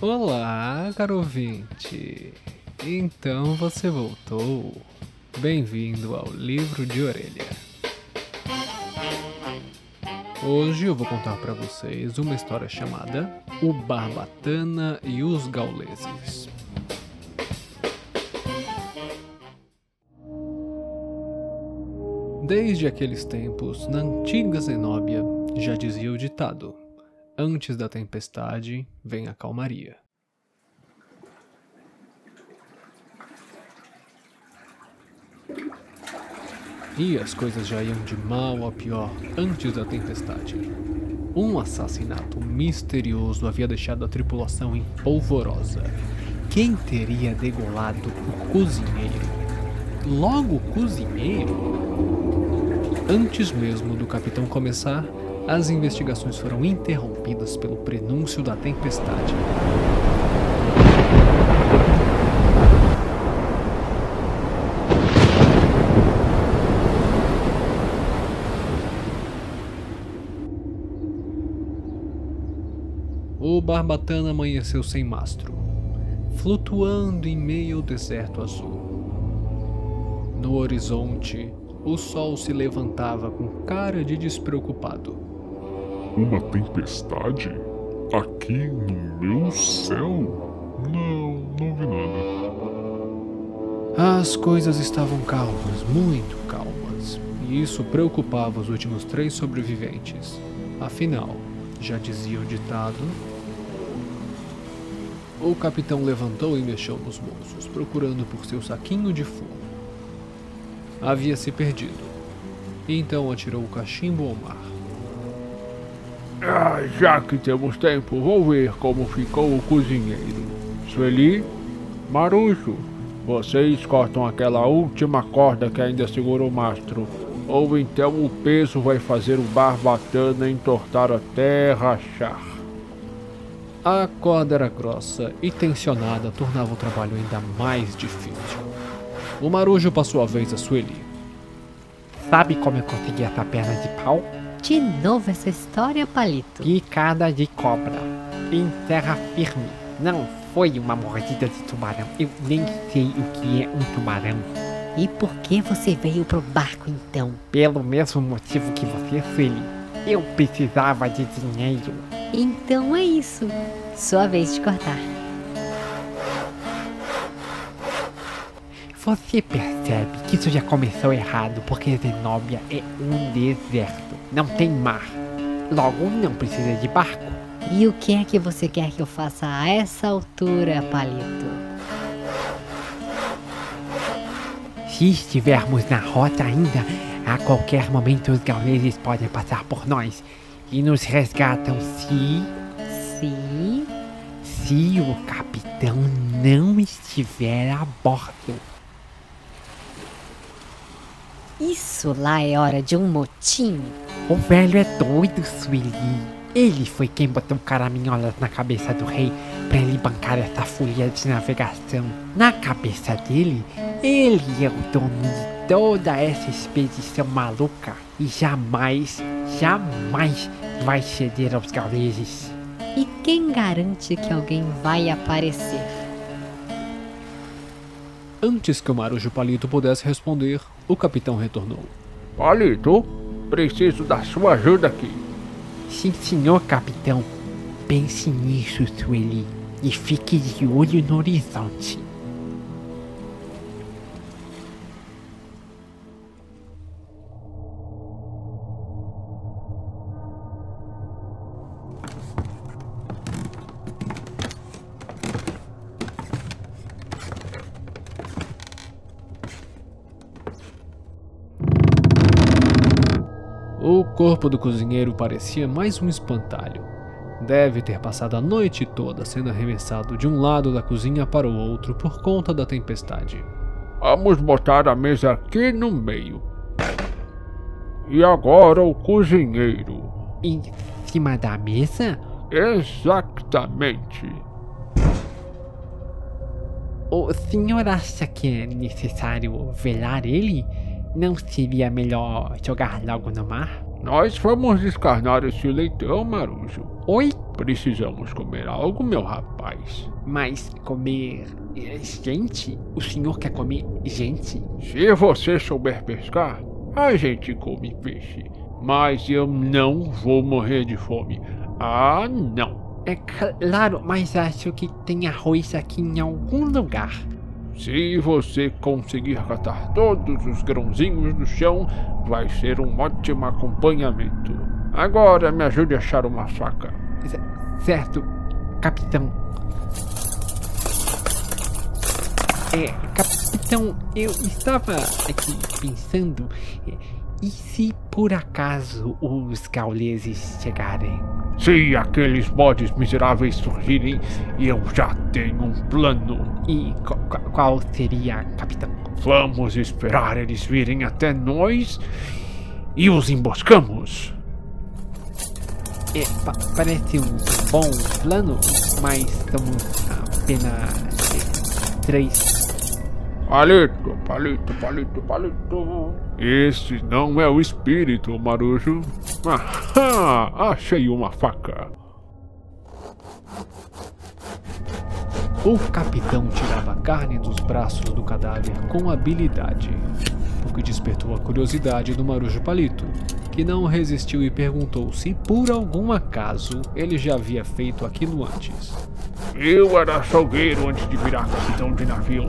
Olá, caro ouvinte! Então você voltou. Bem-vindo ao Livro de Orelha. Hoje eu vou contar para vocês uma história chamada O Barbatana e os Gauleses. Desde aqueles tempos, na antiga Zenóbia, já dizia o ditado: Antes da tempestade, vem a calmaria. E as coisas já iam de mal a pior antes da tempestade. Um assassinato misterioso havia deixado a tripulação em polvorosa. Quem teria degolado o cozinheiro? Logo o cozinheiro? Antes mesmo do capitão começar, as investigações foram interrompidas pelo prenúncio da tempestade. O Barbatana amanheceu sem mastro, flutuando em meio ao deserto azul. No horizonte, o sol se levantava com cara de despreocupado. Uma tempestade? Aqui no meu céu? Não, não vi nada. As coisas estavam calmas, muito calmas, e isso preocupava os últimos três sobreviventes. Afinal, já dizia o ditado. O capitão levantou e mexeu nos bolsos, procurando por seu saquinho de fumo. Havia se perdido. Então atirou o cachimbo ao mar. Ah, já que temos tempo, vou ver como ficou o cozinheiro. Sueli, Marujo, vocês cortam aquela última corda que ainda segura o mastro ou então o peso vai fazer o barbatana entortar até rachar. A corda era grossa e tensionada tornava o trabalho ainda mais difícil. O marujo passou a vez a Sueli. Sabe como eu consegui essa perna de pau? De novo essa história, Palito. Picada de cobra. Em terra firme. Não foi uma mordida de tubarão. Eu nem sei o que é um tubarão. E por que você veio pro barco então? Pelo mesmo motivo que você, Sueli. Eu precisava de dinheiro. Então é isso. Sua vez de cortar. Você percebe que isso já começou errado porque Zenóbia é um deserto. Não tem mar. Logo, não precisa de barco. E o que é que você quer que eu faça a essa altura, Palito? Se estivermos na rota ainda, a qualquer momento os gauleses podem passar por nós e nos resgatam se. Se. Se o capitão não estiver a bordo. Isso lá é hora de um motim. O velho é doido, Sueli. Ele foi quem botou caraminholas na cabeça do rei para ele bancar essa folia de navegação. Na cabeça dele, ele é o dono de toda essa expedição maluca e jamais, jamais vai ceder aos gauleses. E quem garante que alguém vai aparecer? Antes que o Marujo Palito pudesse responder, o capitão retornou. Palito, preciso da sua ajuda aqui. Sim, senhor capitão. Pense nisso, Sueli, e fique de olho no horizonte. Corpo do cozinheiro parecia mais um espantalho. Deve ter passado a noite toda sendo arremessado de um lado da cozinha para o outro por conta da tempestade. Vamos botar a mesa aqui no meio. E agora o cozinheiro. Em cima da mesa? Exatamente. O senhor acha que é necessário velar ele? Não seria melhor jogar logo no mar? Nós vamos descarnar esse leitão, Marujo. Oi? Precisamos comer algo, meu rapaz. Mas comer gente? O senhor quer comer gente? Se você souber pescar, a gente come peixe. Mas eu não vou morrer de fome. Ah, não. É claro, mas acho que tem arroz aqui em algum lugar. Se você conseguir catar todos os grãozinhos do chão, vai ser um ótimo acompanhamento. Agora me ajude a achar uma faca. C- certo, capitão. É, capitão, eu estava aqui pensando. é, E se por acaso os gauleses chegarem? Se aqueles bodes miseráveis surgirem, eu já tenho um plano. E qu- qu- qual seria, capitão? Vamos esperar eles virem até nós e os emboscamos. É, pa- parece um bom plano, mas somos apenas é, três. Palito, palito, palito, palito. Esse não é o espírito, Marujo. Ahá, achei uma faca. O capitão tirava a carne dos braços do cadáver com habilidade, o que despertou a curiosidade do Marujo Palito, que não resistiu e perguntou se por algum acaso ele já havia feito aquilo antes. Eu era açougueiro antes de virar capitão de navio.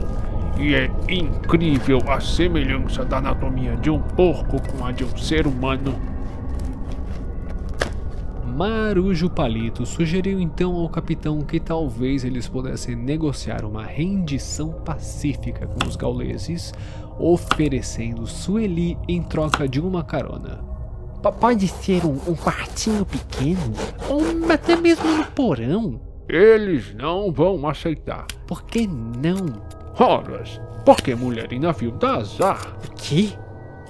E é incrível a semelhança da anatomia de um porco com a de um ser humano. Marujo Palito sugeriu então ao capitão que talvez eles pudessem negociar uma rendição pacífica com os gauleses, oferecendo Sueli em troca de uma carona. P- pode ser um, um quartinho pequeno, ou até mesmo no porão. Eles não vão aceitar. Por que não? Horas, porque mulher em navio dá azar. O quê?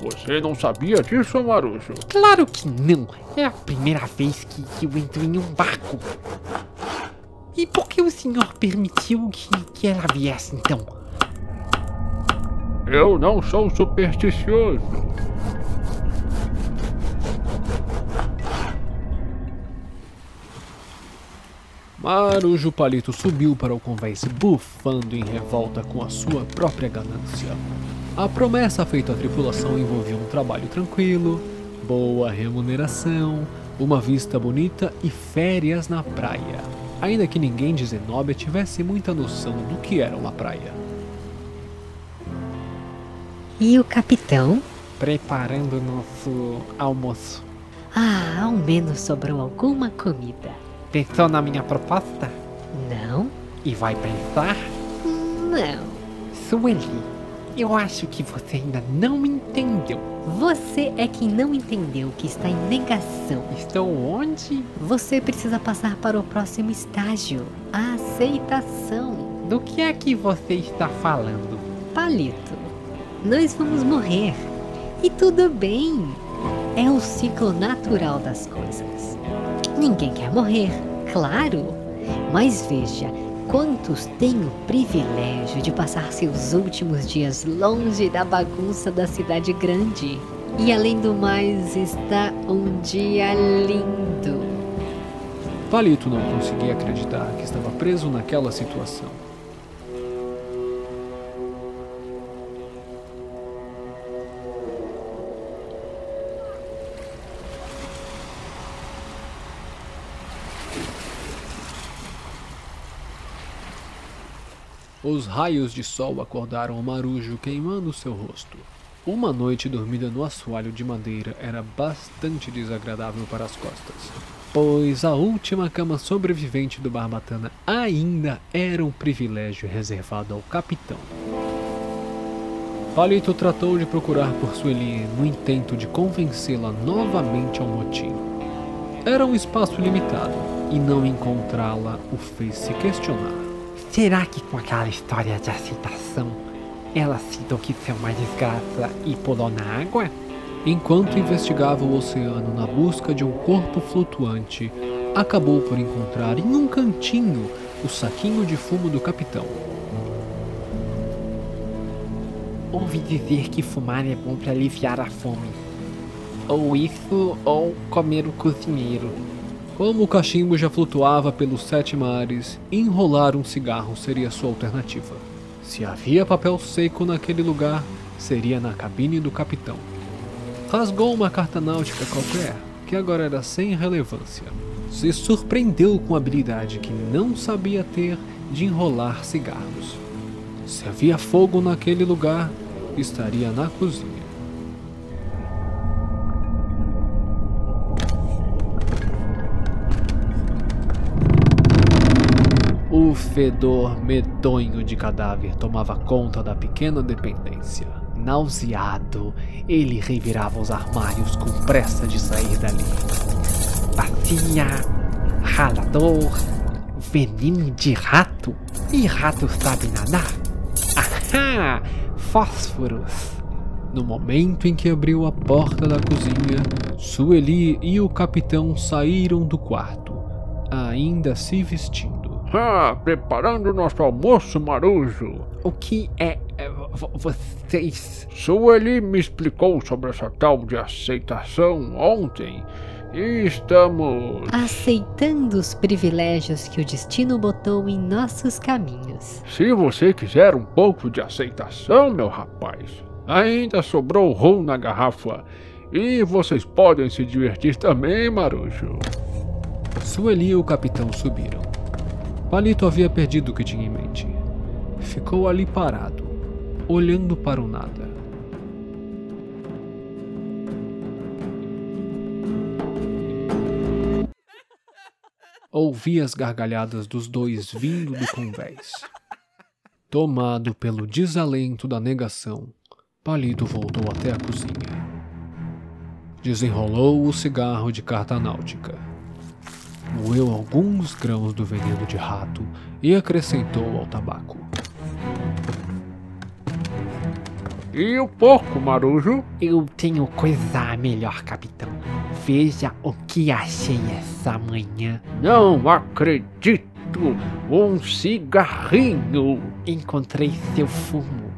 Você não sabia disso, Marujo? Claro que não. É a primeira vez que, que eu entro em um barco. E por que o senhor permitiu que, que ela viesse então? Eu não sou supersticioso. Marujo Palito subiu para o convés bufando em revolta com a sua própria ganância. A promessa feita à tripulação envolvia um trabalho tranquilo, boa remuneração, uma vista bonita e férias na praia. Ainda que ninguém de Zenobia tivesse muita noção do que era uma praia. E o capitão? Preparando o nosso almoço. Ah, ao menos sobrou alguma comida. Pensou na minha proposta? Não? E vai pensar? Não. Sueli, eu acho que você ainda não entendeu. Você é quem não entendeu que está em negação. Estou onde? Você precisa passar para o próximo estágio a aceitação. Do que é que você está falando? Palito, nós vamos morrer. E tudo bem. É o ciclo natural das coisas. Ninguém quer morrer, claro. Mas veja, quantos têm o privilégio de passar seus últimos dias longe da bagunça da cidade grande? E além do mais, está um dia lindo. Palito não conseguia acreditar que estava preso naquela situação. Os raios de sol acordaram o marujo queimando seu rosto. Uma noite dormida no assoalho de madeira era bastante desagradável para as costas, pois a última cama sobrevivente do Barbatana ainda era um privilégio reservado ao capitão. Palito tratou de procurar por Sueli no intento de convencê-la novamente ao motim. Era um espaço limitado e não encontrá-la o fez se questionar. Será que com aquela história de aceitação, ela citou que é uma desgraça e pulou na água? Enquanto investigava o oceano na busca de um corpo flutuante, acabou por encontrar em um cantinho o saquinho de fumo do capitão. Ouvi dizer que fumar é bom para aliviar a fome. Ou isso, ou comer o cozinheiro. Como o cachimbo já flutuava pelos sete mares, enrolar um cigarro seria sua alternativa. Se havia papel seco naquele lugar, seria na cabine do capitão. Rasgou uma carta náutica qualquer, que agora era sem relevância. Se surpreendeu com a habilidade que não sabia ter de enrolar cigarros. Se havia fogo naquele lugar, estaria na cozinha. O fedor medonho de cadáver tomava conta da pequena dependência. Nauseado, ele revirava os armários com pressa de sair dali. Bacia, ralador, veneno de rato. E rato sabe nadar? Ahá! Fósforos. No momento em que abriu a porta da cozinha, Sueli e o capitão saíram do quarto, ainda se vestindo. Ah, preparando nosso almoço, Marujo. O que é, é vo- vocês? Sueli me explicou sobre essa tal de aceitação ontem. E estamos. Aceitando os privilégios que o destino botou em nossos caminhos. Se você quiser um pouco de aceitação, meu rapaz, ainda sobrou rum na garrafa. E vocês podem se divertir também, Marujo. Sueli e o capitão subiram. Palito havia perdido o que tinha em mente. Ficou ali parado, olhando para o nada. Ouvi as gargalhadas dos dois vindo do convés. Tomado pelo desalento da negação, Palito voltou até a cozinha. Desenrolou o cigarro de carta náutica. Moeu alguns grãos do veneno de rato e acrescentou ao tabaco. E o porco, Marujo? Eu tenho coisa melhor, capitão. Veja o que achei essa manhã. Não acredito! Um cigarrinho! Encontrei seu fumo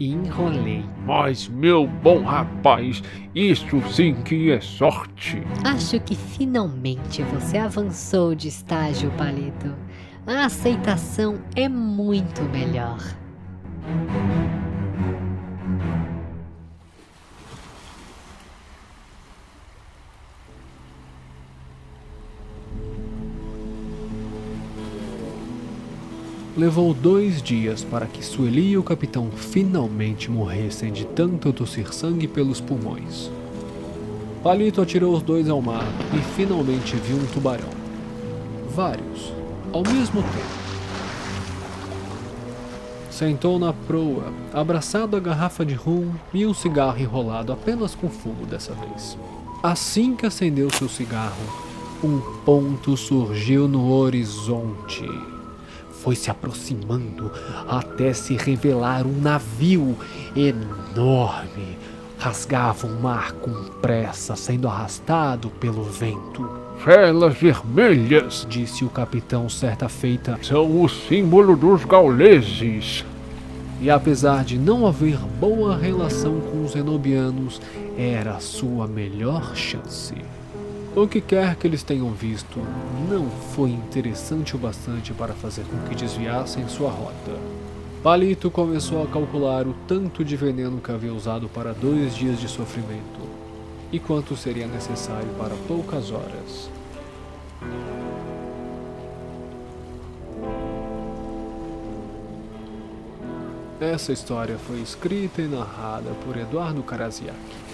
e enrolei. Mas, meu bom rapaz, isso sim que é sorte. Acho que finalmente você avançou de estágio, Palito. A aceitação é muito melhor. Levou dois dias para que Sueli e o capitão finalmente morressem de tanto tossir sangue pelos pulmões. Palito atirou os dois ao mar e finalmente viu um tubarão. Vários, ao mesmo tempo. Sentou na proa, abraçado à garrafa de rum e um cigarro enrolado apenas com fumo dessa vez. Assim que acendeu seu cigarro, um ponto surgiu no horizonte foi se aproximando até se revelar um navio enorme. Rasgava o mar com pressa, sendo arrastado pelo vento. Velas vermelhas Disse o capitão certa feita, são o símbolo dos gauleses. e apesar de não haver boa relação com os enobianos, era a sua melhor chance. O que quer que eles tenham visto não foi interessante o bastante para fazer com que desviassem sua rota. Palito começou a calcular o tanto de veneno que havia usado para dois dias de sofrimento e quanto seria necessário para poucas horas. Essa história foi escrita e narrada por Eduardo Karaziak.